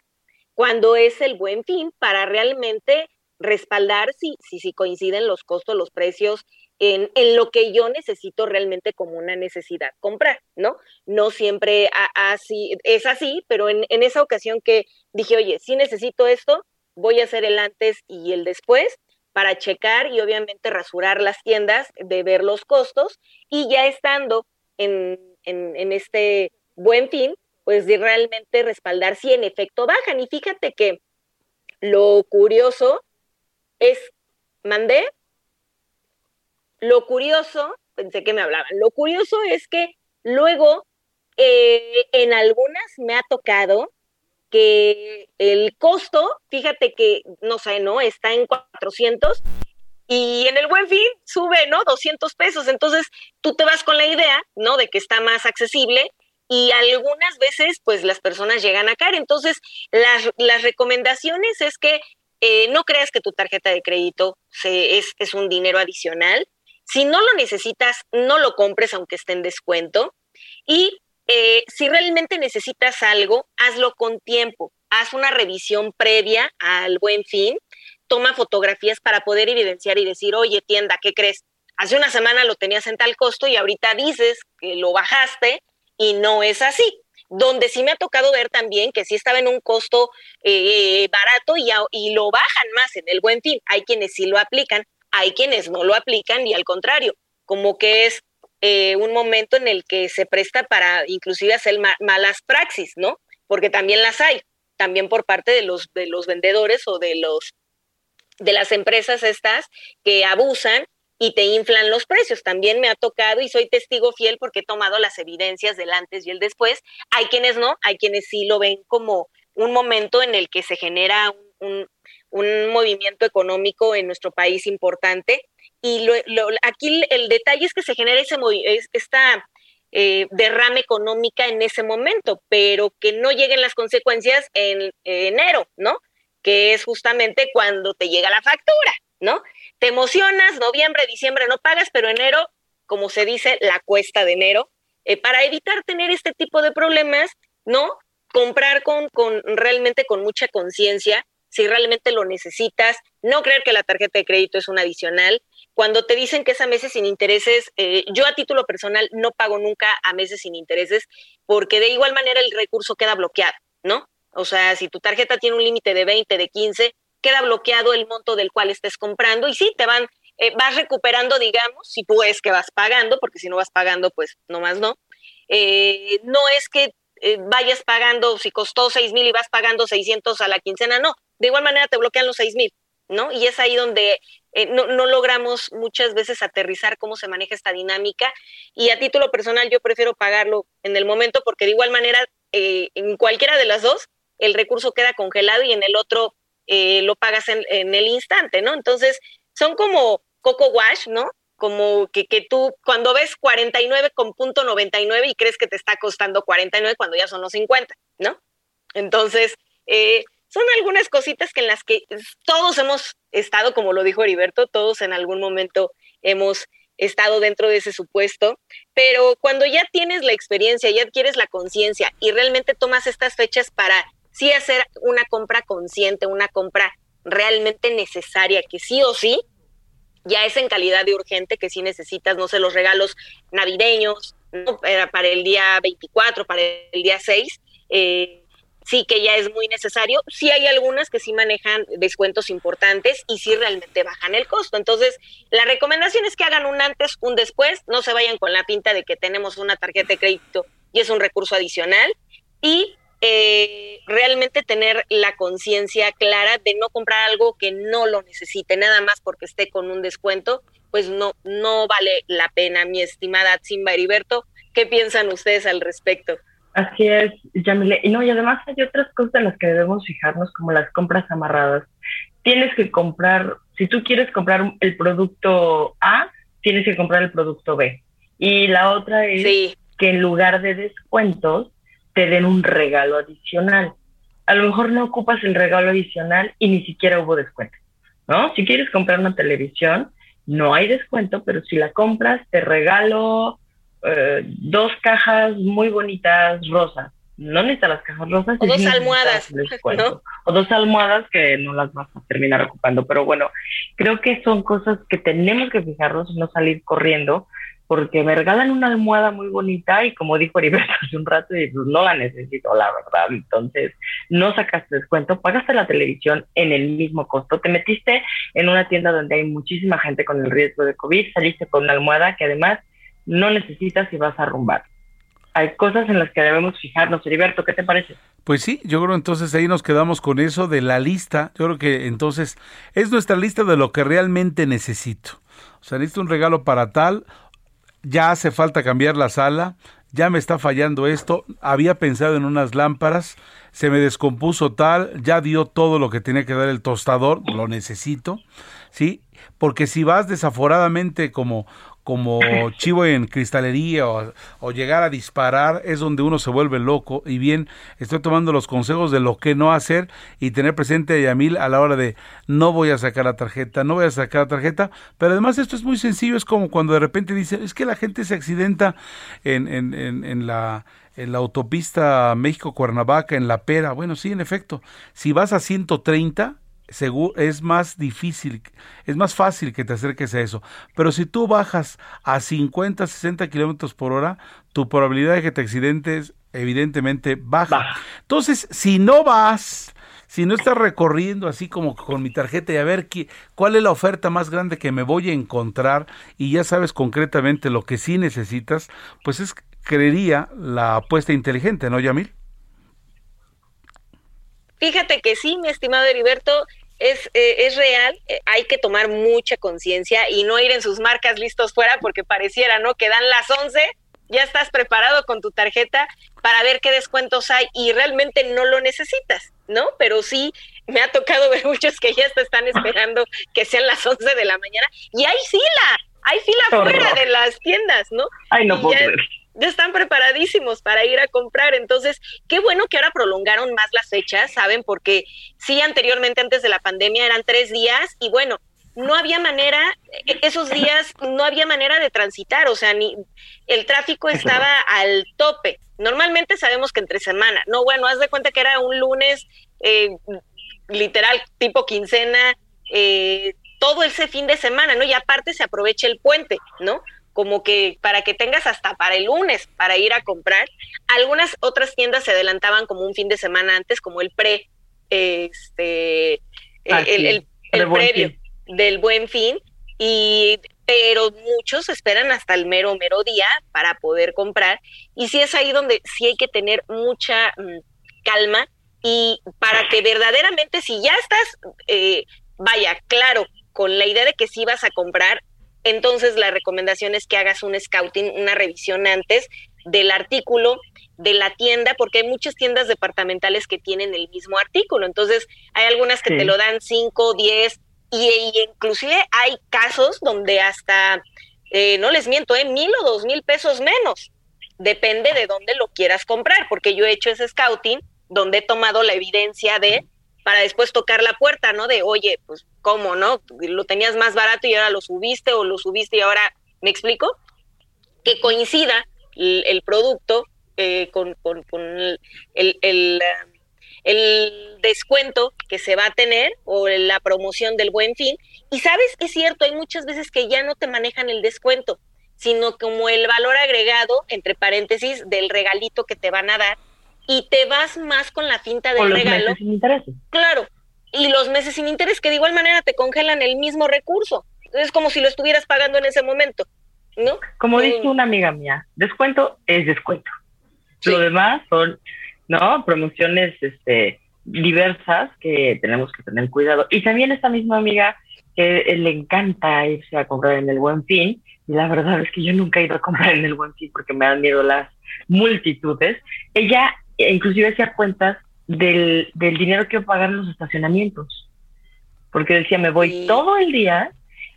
cuando es el buen fin para realmente respaldar si, si, si coinciden los costos, los precios en, en, lo que yo necesito realmente como una necesidad comprar, ¿no? No siempre así, es así, pero en, en esa ocasión que dije, oye, si necesito esto, voy a hacer el antes y el después para checar y obviamente rasurar las tiendas, de ver los costos y ya estando en, este buen fin, pues de realmente respaldar si en efecto bajan. Y fíjate que lo curioso es, mandé, lo curioso, pensé que me hablaban, lo curioso es que luego eh, en algunas me ha tocado que el costo, fíjate que, no sé, ¿no? Está en 400 y en el buen fin sube, ¿no? 200 pesos. Entonces tú te vas con la idea, ¿no? De que está más accesible y algunas veces pues las personas llegan a caer. Entonces las, recomendaciones es que eh, no creas que tu tarjeta de crédito es un dinero adicional. Si no lo necesitas, no lo compres aunque esté en descuento. Y eh, si realmente necesitas algo, hazlo con tiempo. Haz una revisión previa al buen fin. Toma fotografías para poder evidenciar y decir, oye, tienda, ¿qué crees? Hace una semana lo tenías en tal costo y ahorita dices que lo bajaste y no es así. Donde sí me ha tocado ver también que sí estaba en un costo eh, barato y, y lo bajan más en el buen fin. Hay quienes sí lo aplican, hay quienes no lo aplican y al contrario, como que es eh, un momento en el que se presta para inclusive hacer ma malas praxis, ¿no? Porque también las hay, también por parte de los, de los vendedores o de, los, de las empresas estas que abusan y te inflan los precios. También me ha tocado y soy testigo fiel porque he tomado las evidencias del antes y el después. Hay quienes no, hay quienes sí lo ven como un momento en el que se genera un, un, movimiento económico en nuestro país importante y lo, aquí el detalle es que se genera ese esta eh, derrame económica en ese momento, pero que no lleguen las consecuencias en, en enero, ¿no? Que es justamente cuando te llega la factura, ¿no? Te emocionas, noviembre, diciembre no pagas, pero enero, como se dice, la cuesta de enero, eh, para evitar tener este tipo de problemas, ¿no? Comprar con, con realmente con mucha conciencia, si realmente lo necesitas, no creer que la tarjeta de crédito es un adicional, cuando te dicen que es a meses sin intereses, eh, yo a título personal no pago nunca a meses sin intereses porque de igual manera el recurso queda bloqueado, ¿no? O sea, si tu tarjeta tiene un límite de 20, de 15, queda bloqueado el monto del cual estés comprando y sí, te van, eh, vas recuperando, digamos, si tú es que vas pagando, porque si no vas pagando, pues nomás no. Eh, no es que eh, vayas pagando, si costó 6 mil y vas pagando 600 a la quincena, no. De igual manera te bloquean los 6 mil. ¿no? Y es ahí donde eh, no, no, logramos muchas veces aterrizar cómo se maneja esta dinámica. Y a título personal yo prefiero pagarlo en el momento porque de igual manera eh, en cualquiera de las dos el recurso queda congelado y en el otro eh, lo pagas en, el instante, ¿no? Entonces son como coco wash, ¿no? Como que, que tú cuando ves 49 con punto 99 y crees que te está costando 49 cuando ya son los 50, ¿no? Entonces, eh, son algunas cositas que en las que todos hemos estado, como lo dijo Heriberto, todos en algún momento hemos estado dentro de ese supuesto, pero cuando ya tienes la experiencia, ya adquieres la conciencia y realmente tomas estas fechas para sí hacer una compra consciente, una compra realmente necesaria, que sí o sí, ya es en calidad de urgente que si necesitas, no sé, los regalos navideños, ¿no? para, para el día 24, para el día 6, eh, sí que ya es muy necesario. Sí hay algunas que sí manejan descuentos importantes y sí realmente bajan el costo. Entonces, la recomendación es que hagan un antes, un después, no se vayan con la pinta de que tenemos una tarjeta de crédito y es un recurso adicional. Y eh, realmente tener la conciencia clara de no comprar algo que no lo necesite, nada más porque esté con un descuento, pues no, no vale la pena, mi estimada Simba Heriberto. ¿Qué piensan ustedes al respecto? Así es, Yamile. Y no, y además hay otras cosas en las que debemos fijarnos, como las compras amarradas. Tienes que comprar, si tú quieres comprar el producto A, tienes que comprar el producto B. Y la otra es Sí, que en lugar de descuentos te den un regalo adicional. A lo mejor no ocupas el regalo adicional y ni siquiera hubo descuento, ¿no? Si quieres comprar una televisión, no hay descuento, pero si la compras, te regalo eh, dos cajas muy bonitas rosas. No necesitas las cajas rosas. O dos almohadas. O dos almohadas que no las vas a terminar ocupando. Pero bueno, creo que son cosas que tenemos que fijarnos y no salir corriendo, porque me regalan una almohada muy bonita y como dijo Heriberto hace un rato, y pues no la necesito, la verdad. Entonces, no sacaste descuento, pagaste la televisión en el mismo costo, te metiste en una tienda donde hay muchísima gente con el riesgo de COVID, saliste con una almohada que además no necesitas y vas a arrumbar. Hay cosas en las que debemos fijarnos. Heriberto, ¿qué te parece? Pues sí, yo creo entonces ahí nos quedamos con eso de la lista. Yo creo que entonces es nuestra lista de lo que realmente necesito. O sea, necesito un regalo para tal, ya hace falta cambiar la sala, ya me está fallando esto, había pensado en unas lámparas, se me descompuso tal, ya dio todo lo que tenía que dar el tostador, lo necesito, ¿sí? Porque si vas desaforadamente como como chivo en cristalería o, llegar a disparar es donde uno se vuelve loco. Y bien estoy tomando los consejos de lo que no hacer y tener presente a Yamil a la hora de no voy a sacar la tarjeta, no voy a sacar la tarjeta, pero además esto es muy sencillo, es como cuando de repente dicen, es que la gente se accidenta en, en, en, en la en la autopista México-Cuernavaca, en La Pera. Bueno, sí, en efecto, si vas a 130, seguro, es más difícil, es más fácil que te acerques a eso. Pero si tú bajas a 50, 60 kilómetros por hora, tu probabilidad de que te accidentes evidentemente baja. Baja. Entonces, si no vas, si no estás recorriendo así como con mi tarjeta y a ver qué, cuál es la oferta más grande que me voy a encontrar y ya sabes concretamente lo que sí necesitas, pues es, creería, la apuesta inteligente, ¿no, Yamil? Fíjate que sí, mi estimado Heriberto, es, eh, es real, eh, hay que tomar mucha conciencia y no ir en sus marcas listos fuera porque pareciera, ¿no? Que dan las 11, ya estás preparado con tu tarjeta para ver qué descuentos hay y realmente no lo necesitas, ¿no? Pero sí, me ha tocado ver muchos que ya te están esperando que sean las 11 de la mañana y hay fila, hay fila fuera de las tiendas, ¿no? Ay, no Y puedo ya- creer. Ya están preparadísimos para ir a comprar. Entonces, qué bueno que ahora prolongaron más las fechas, ¿saben? Porque sí, anteriormente, antes de la pandemia, eran tres días y bueno, no había manera, e- esos días no había manera de transitar, o sea, ni el tráfico estaba al tope. Normalmente sabemos que entre semana, no, bueno, haz de cuenta que era un lunes eh, literal tipo quincena, eh, todo ese fin de semana, ¿no? Y aparte se aprovecha el puente, ¿no? Como que para que tengas hasta para el lunes para ir a comprar. Algunas otras tiendas se adelantaban como un fin de semana antes, como el pre, este, Ah, el, el- el el Buen previo del buen fin, y pero muchos esperan hasta el mero mero día para poder comprar. Y sí es ahí donde sí hay que tener mucha mm, calma y para que verdaderamente si ya estás eh, vaya claro con la idea de que sí vas a comprar entonces la recomendación es que hagas un scouting una revisión antes del artículo de la tienda porque hay muchas tiendas departamentales que tienen el mismo artículo entonces hay algunas que Sí. te lo dan 5, 10 y, y inclusive hay casos donde hasta, eh, no les miento, eh, mil o dos mil pesos menos. Depende de dónde lo quieras comprar, porque yo he hecho ese scouting donde he tomado la evidencia de, para después tocar la puerta, ¿no? De, oye, pues, ¿cómo, no? Lo tenías más barato y ahora lo subiste o lo subiste y ahora, ¿me explico? Que coincida el, producto eh, con, con- el, el, el descuento que se va a tener o la promoción del buen fin. Y sabes, es cierto, hay muchas veces que ya no te manejan el descuento, sino como el valor agregado, entre paréntesis, del regalito que te van a dar, y te vas más con la finta del los regalo. meses sin. Claro, y los meses sin interés, que de igual manera te congelan el mismo recurso. Es como si lo estuvieras pagando en ese momento, ¿no? Como Mm. dice una amiga mía, descuento es descuento. Lo demás son, ¿no? Promociones este, diversas que tenemos que tener cuidado. Y también esta misma amiga que eh, le encanta irse a comprar en el Buen Fin, y la verdad es que yo nunca he ido a comprar en el Buen Fin porque me dan miedo las multitudes. Ella eh, inclusive hacía cuentas del, del dinero que pagar en los estacionamientos, porque decía, me voy Sí. todo el día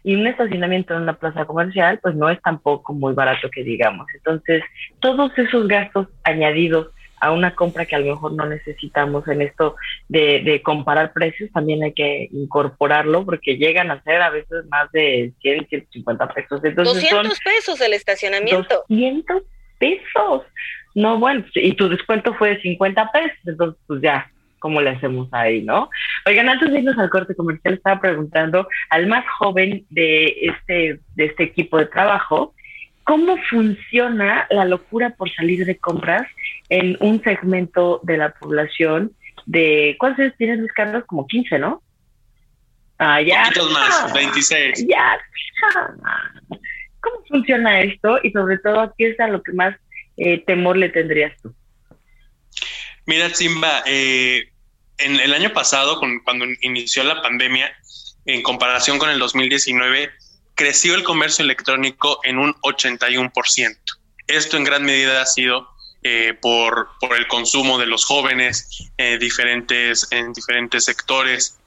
y un estacionamiento en una plaza comercial, pues no es tampoco muy barato que digamos. Entonces, todos esos gastos añadidos a una compra que a lo mejor no necesitamos en esto de, de comparar precios, también hay que incorporarlo porque llegan a ser a veces más de 100, 150 pesos. Entonces, son 200 pesos el estacionamiento. 200 pesos. No, bueno, y tu descuento fue de 50 pesos, entonces pues ya, ¿cómo le hacemos ahí, no? Oigan, antes de irnos al corte comercial, estaba preguntando al más joven de este, de este equipo de trabajo, ¿cómo funciona la locura por salir de compras en un segmento de la población de, ¿cuántos años tienes, Luis Carlos? Como 15, ¿no? Ah, ya. Más, 26. Ya. ¿Cómo funciona esto? Y sobre todo, ¿qué es a lo que más eh, temor le tendrías tú? Mira, Simba, eh, en el año pasado, cuando inició la pandemia, en comparación con el 2019, creció el comercio electrónico en un 81%. Esto en gran medida ha sido eh, por, por el consumo de los jóvenes eh, diferentes, en diferentes sectores.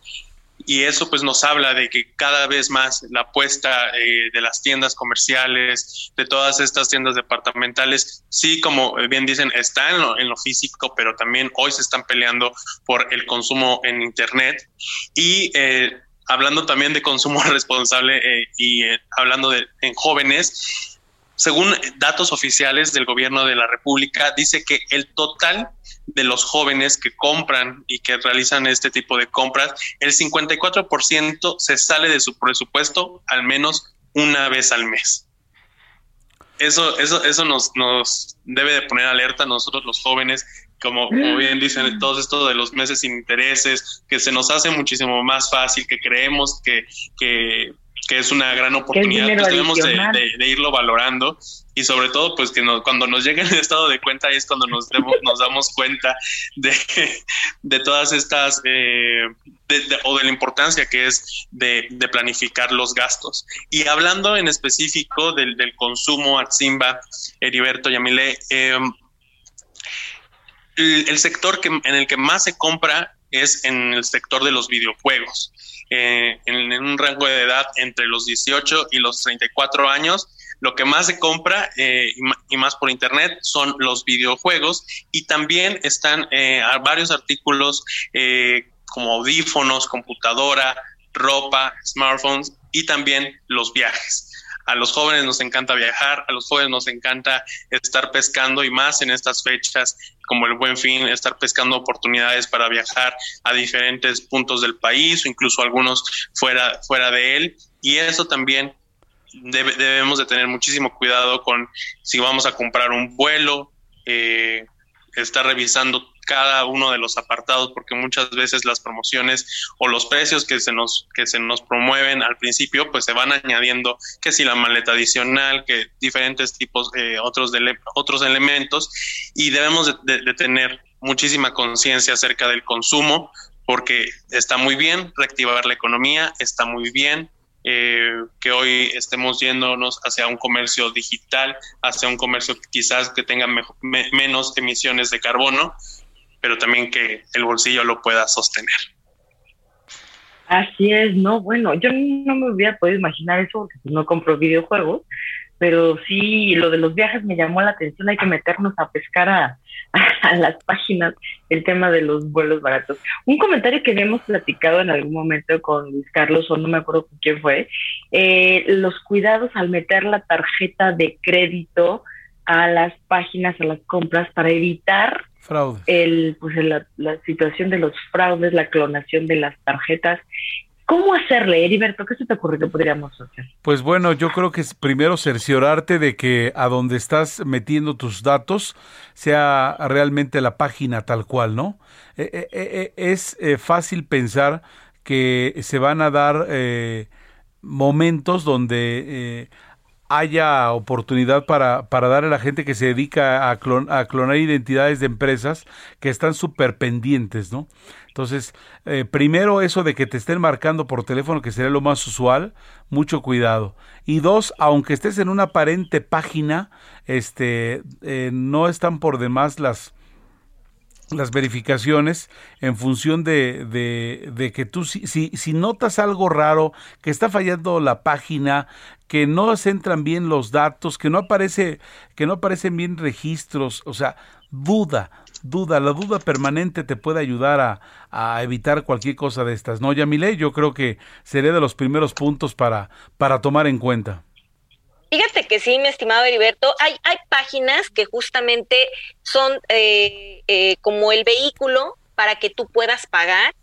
Y eso pues nos habla de que cada vez más la apuesta eh, de las tiendas comerciales, de todas estas tiendas departamentales, sí, como bien dicen, está en lo, en lo físico, pero también hoy se están peleando por el consumo en Internet. Y eh, hablando también de consumo responsable eh, y eh, hablando de en jóvenes, según datos oficiales del gobierno de la República, dice que el total de los jóvenes que compran y que realizan este tipo de compras, el 54% se sale de su presupuesto al menos una vez al mes. Eso, eso, eso nos, nos debe de poner alerta a nosotros los jóvenes, como, como bien dicen, todo esto de los meses sin intereses, que se nos hace muchísimo más fácil, que creemos que, que, que es una gran oportunidad, pues debemos de, de- de irlo valorando y sobre todo pues que nos- cuando nos llegue el estado de cuenta es cuando nos, demos- nos damos cuenta de, de todas estas eh, de- o de la importancia que es de, de planificar los gastos. Y hablando en específico del, del consumo Atzimba, Heriberto Yamile, eh, el, el sector que, en el que más se compra es en el sector de los videojuegos. Eh, en, un rango de edad entre los 18 y los 34 años, lo que más se compra eh, y, más por internet son los videojuegos y también están eh, varios artículos eh, como audífonos, computadora, ropa, smartphones y también los viajes. A los jóvenes nos encanta viajar, a los jóvenes nos encanta estar pescando y más en estas fechas como el buen fin, estar pescando oportunidades para viajar a diferentes puntos del país o incluso algunos fuera, fuera de él. Y eso también debe- debemos de tener muchísimo cuidado con si vamos a comprar un vuelo, eh, estar revisando cada uno de los apartados porque muchas veces las promociones o los precios que se nos que se nos promueven al principio pues se van añadiendo que si la maleta adicional que diferentes tipos eh, otros de otros elementos y debemos de, de- tener muchísima conciencia acerca del consumo porque está muy bien reactivar la economía está muy bien eh, que hoy estemos yéndonos hacia un comercio digital, hacia un comercio quizás que tenga menos emisiones de carbono, pero también que el bolsillo lo pueda sostener. Así es, no, bueno, yo no me hubiera podido imaginar eso porque pues, no compro videojuegos, pero sí, lo de los viajes me llamó la atención, hay que meternos a pescar a, las páginas el tema de los vuelos baratos. Un comentario que habíamos platicado en algún momento con Luis Carlos, o no me acuerdo con quién fue, eh, los cuidados al meter la tarjeta de crédito a las páginas, a las compras, para evitar Fraudes. el, pues la, la situación de los fraudes, la clonación de las tarjetas. ¿Cómo hacerle, Heriberto? ¿Qué se te ocurre que podríamos hacer? Pues bueno, yo creo que es primero cerciorarte de que a donde estás metiendo tus datos sea realmente la página tal cual, ¿no? Eh, eh, eh, es eh, fácil pensar que se van a dar eh, momentos donde eh, haya oportunidad para, para darle a la gente que se dedica a, clon- a clonar identidades de empresas que están súper pendientes, ¿no? Entonces, eh, primero eso de que te estén marcando por teléfono, que sería lo más usual, mucho cuidado. Y dos, aunque estés en una aparente página, este, eh, no están por demás las, las verificaciones en función de, de, que tú, si, si, si notas algo raro, que está fallando la página, que no se entran bien los datos, que no aparece, que no aparecen bien registros, o sea, duda, duda, la duda permanente te puede ayudar a, a evitar cualquier cosa de estas, ¿no, Yamile? Yo creo que sería de los primeros puntos para, para tomar en cuenta. Fíjate que sí, mi estimado Heriberto, hay, hay páginas que justamente son eh, eh, como el vehículo para que tú puedas pagar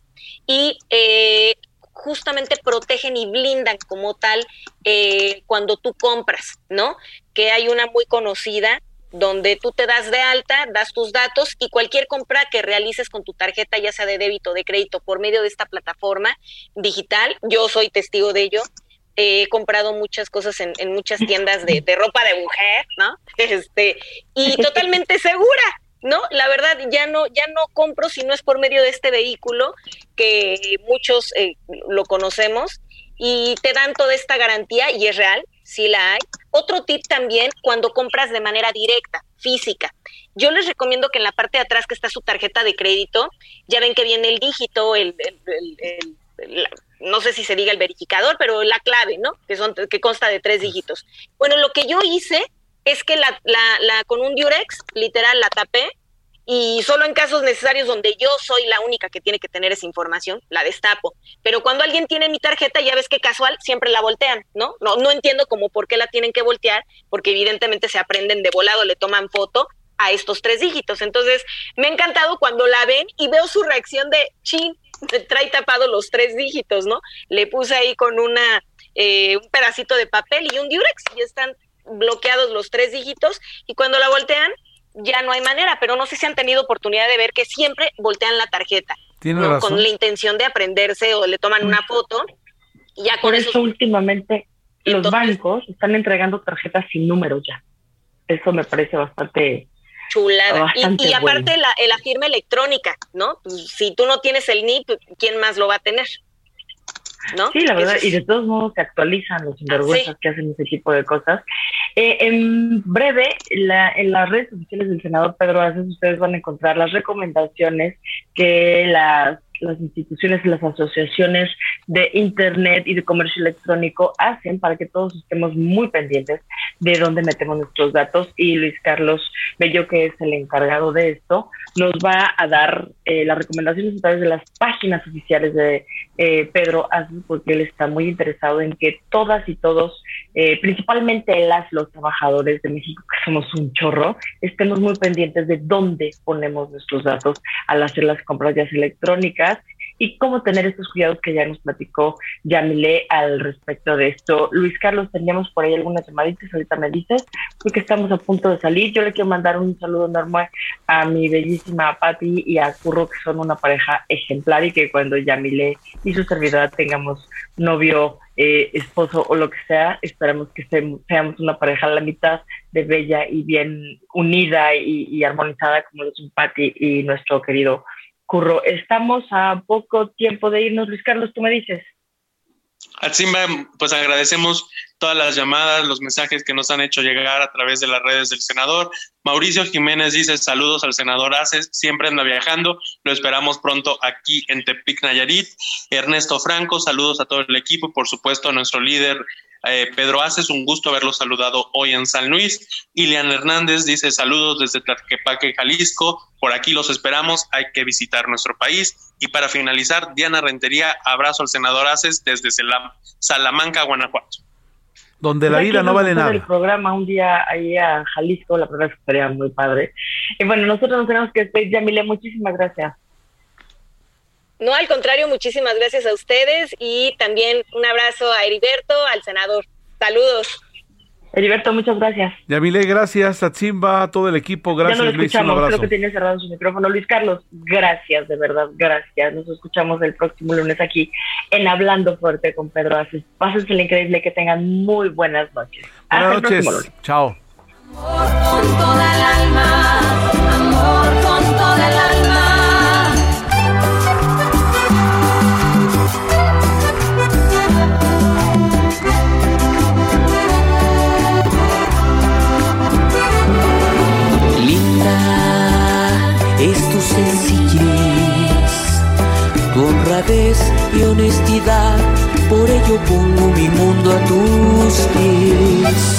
y eh, justamente protegen y blindan como tal eh, cuando tú compras, ¿no? Que hay una muy conocida donde tú te das de alta, das tus datos y cualquier compra que realices con tu tarjeta, ya sea de débito o de crédito, por medio de esta plataforma digital, yo soy testigo de ello, he comprado muchas cosas en, en muchas tiendas de, de, ropa de mujer, ¿no? Este, y totalmente segura, ¿no? La verdad, ya no, ya no compro si no es por medio de este vehículo, que muchos eh, lo conocemos, y te dan toda esta garantía, y es real, sí la hay. Otro tip también, cuando compras de manera directa, física. Yo les recomiendo que en la parte de atrás que está su tarjeta de crédito, ya ven que viene el dígito, el, el, el, el la, no sé si se diga el verificador, pero la clave, ¿no? Que, son, que consta de tres dígitos. Bueno, lo que yo hice es que la, la, la, con un Durex, literal, la tapé y solo en casos necesarios donde yo soy la única que tiene que tener esa información, la destapo. Pero cuando alguien tiene mi tarjeta, ya ves que casual, siempre la voltean, ¿no? No, no entiendo como por qué la tienen que voltear, porque evidentemente se aprenden de volado, le toman foto a estos tres dígitos. Entonces, me ha encantado cuando la ven y veo su reacción de, chin, trae tapado los tres dígitos, ¿no? Le puse ahí con una eh, un pedacito de papel y un diurex y están bloqueados los tres dígitos y cuando la voltean ya no hay manera, pero no sé si han tenido oportunidad de ver que siempre voltean la tarjeta ¿no? con la intención de aprenderse o le toman una foto y ya con Por eso, eso últimamente los Entonces, bancos están entregando tarjetas sin números ya. Eso me parece bastante chulada. Y, y, aparte bueno. la, la, firma electrónica, ¿no? Pues, si tú no tienes el NIP, ¿quién más lo va a tener? ¿No? Sí, la verdad, es... y de todos modos se actualizan los sinvergüenzas sí. que hacen ese tipo de cosas. Eh, en breve, la, en las redes oficiales del senador Pedro Aces, ustedes van a encontrar las recomendaciones que las las instituciones y las asociaciones de Internet y de comercio electrónico hacen para que todos estemos muy pendientes de dónde metemos nuestros datos. Y Luis Carlos Bello, que es el encargado de esto, nos va a dar eh, las recomendaciones a través de las páginas oficiales de eh, Pedro Aces, porque él está muy interesado en que todas y todos, eh, principalmente las, los trabajadores de México, que somos un chorro, estemos muy pendientes de dónde ponemos nuestros datos al hacer las compras ya electrónicas y cómo tener estos cuidados que ya nos platicó Yamile al respecto de esto. Luis Carlos, teníamos por ahí algunas llamaditas, ahorita me dices, porque estamos a punto de salir. Yo le quiero mandar un saludo enorme a mi bellísima Patti y a Curro, que son una pareja ejemplar y que cuando Yamile y su servidora tengamos novio, eh, esposo o lo que sea, esperamos que seamos una pareja a la mitad de bella y bien unida y, y armonizada como lo son Patti y nuestro querido Curro. Estamos a poco tiempo de irnos, Luis Carlos, tú me dices. Atsimba, pues agradecemos todas las llamadas, los mensajes que nos han hecho llegar a través de las redes del senador. Mauricio Jiménez dice saludos al senador Aces, siempre anda viajando, lo esperamos pronto aquí en Tepic Nayarit. Ernesto Franco, saludos a todo el equipo por supuesto a nuestro líder eh, Pedro Aces, un gusto haberlo saludado hoy en San Luis. Ilian Hernández dice saludos desde Tlaquepaque, Jalisco. Por aquí los esperamos, hay que visitar nuestro país. Y para finalizar, Diana Rentería, abrazo al senador Aces desde Salamanca, Guanajuato. Donde la vida no vale hacer el nada. programa un día ahí a Jalisco, la verdad es que estaría muy padre. Y bueno, nosotros nos tenemos que despedir, Yamile, muchísimas gracias. No, al contrario, muchísimas gracias a ustedes y también un abrazo a Heriberto, al senador. Saludos. Heriberto, muchas gracias. Yamile, gracias. Atzimba, a todo el equipo, ya gracias no lo Luis. Un escuchamos, abrazo. creo que tiene cerrado su micrófono. Luis Carlos, gracias, de verdad, gracias. Nos escuchamos el próximo lunes aquí en Hablando Fuerte con Pedro Aces. Pásense increíble, que tengan muy buenas noches. Hasta Buenas el próximo noches. lunes. Chao. Por ello pongo mi mundo a tus pies.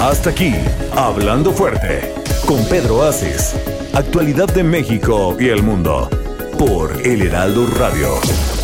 Hasta aquí, Hablando Fuerte, con Pedro Aces. Actualidad de México y el mundo. Por El Heraldo Radio.